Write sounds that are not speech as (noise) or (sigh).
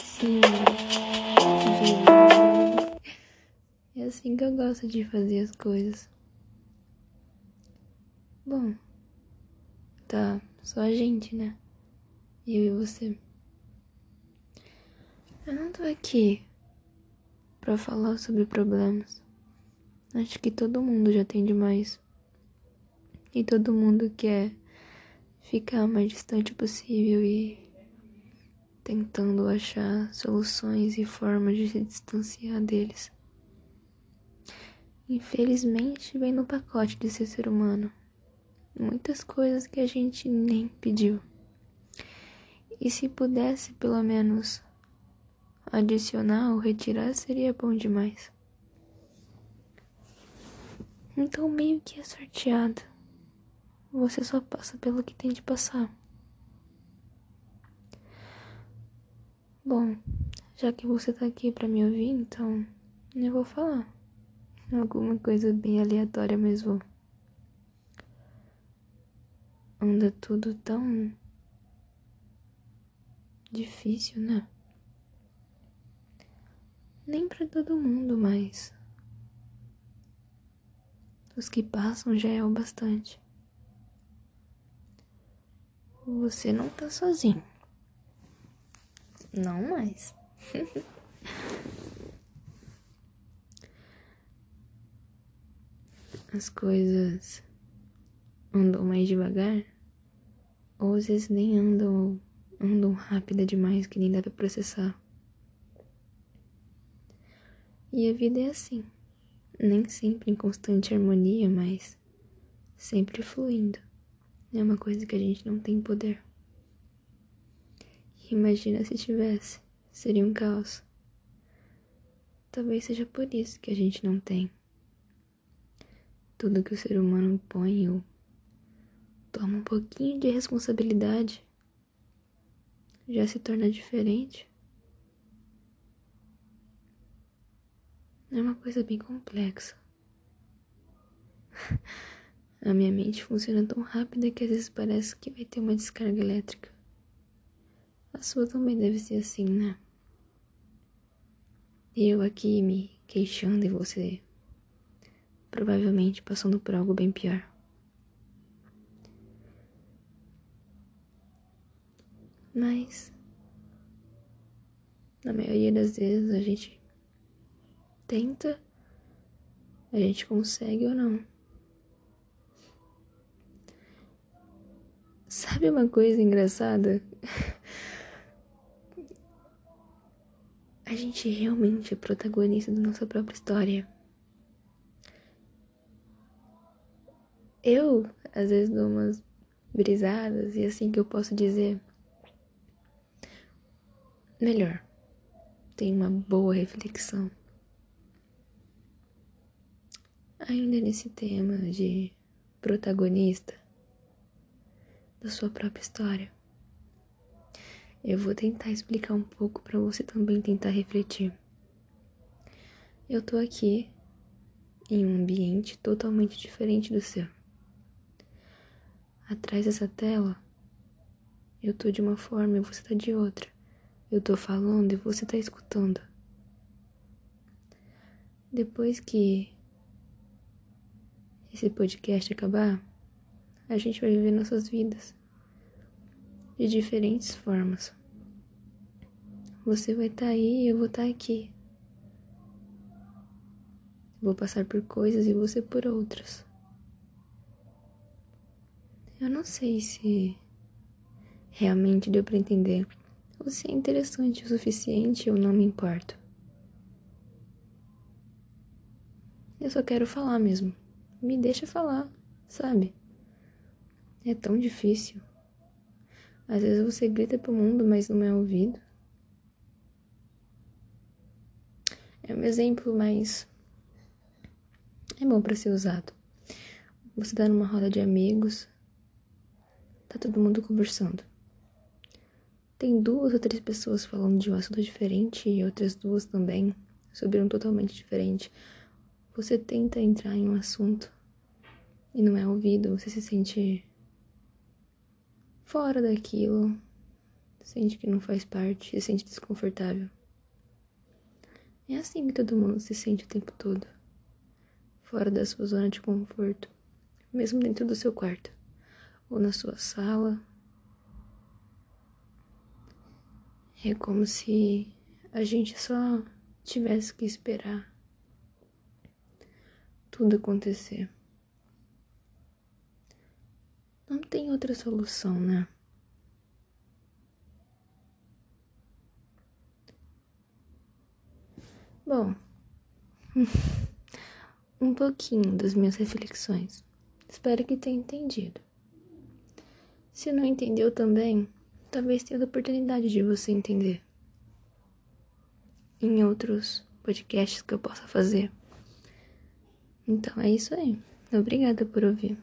Sim. É assim que eu gosto de fazer as coisas. Bom, tá só a gente, né? Eu e você. Eu não tô aqui pra falar sobre problemas. Acho que todo mundo já tem demais. E todo mundo quer ficar o mais distante possível e tentando achar soluções e formas de se distanciar deles. Infelizmente, vem no pacote de ser ser humano muitas coisas que a gente nem pediu. E se pudesse pelo menos adicionar ou retirar, seria bom demais. Então, meio que é sorteado. Você só passa pelo que tem de passar. Bom, já que você tá aqui para me ouvir, então eu vou falar. Alguma coisa bem aleatória, mas vou anda tudo tão difícil, né? Nem para todo mundo, mas os que passam já é o bastante. Você não tá sozinho. Não mais. (laughs) As coisas andam mais devagar, ou às vezes nem andam, andam rápida demais que nem dá pra processar. E a vida é assim, nem sempre em constante harmonia, mas sempre fluindo. É uma coisa que a gente não tem poder. Imagina se tivesse, seria um caos. Talvez seja por isso que a gente não tem. Tudo que o ser humano põe ou toma um pouquinho de responsabilidade, já se torna diferente. É uma coisa bem complexa. (laughs) A minha mente funciona tão rápida que às vezes parece que vai ter uma descarga elétrica. A sua também deve ser assim, né? Eu aqui me queixando e você provavelmente passando por algo bem pior. Mas na maioria das vezes a gente tenta, a gente consegue ou não. Sabe uma coisa engraçada? a gente realmente é protagonista da nossa própria história. Eu, às vezes, dou umas brisadas e assim que eu posso dizer. Melhor, tem uma boa reflexão. Ainda nesse tema de protagonista da sua própria história, eu vou tentar explicar um pouco para você também tentar refletir. Eu tô aqui em um ambiente totalmente diferente do seu. Atrás dessa tela, eu tô de uma forma e você tá de outra. Eu tô falando e você tá escutando. Depois que esse podcast acabar, a gente vai viver nossas vidas de diferentes formas. Você vai estar tá aí e eu vou estar tá aqui. Vou passar por coisas e você por outras. Eu não sei se realmente deu para entender ou se é interessante o suficiente, eu não me importo. Eu só quero falar mesmo. Me deixa falar, sabe? É tão difícil. Às vezes você grita pro mundo, mas não é ouvido. É um exemplo, mas é bom para ser usado. Você tá numa roda de amigos, tá todo mundo conversando tem duas ou três pessoas falando de um assunto diferente e outras duas também sobre um totalmente diferente. Você tenta entrar em um assunto e não é ouvido, você se sente fora daquilo, sente que não faz parte, se sente desconfortável. É assim que todo mundo se sente o tempo todo, fora da sua zona de conforto, mesmo dentro do seu quarto, ou na sua sala. É como se a gente só tivesse que esperar tudo acontecer. Não tem outra solução, né? Bom, (laughs) um pouquinho das minhas reflexões. Espero que tenha entendido. Se não entendeu também, talvez tenha a oportunidade de você entender. Em outros podcasts que eu possa fazer. Então é isso aí. Obrigada por ouvir.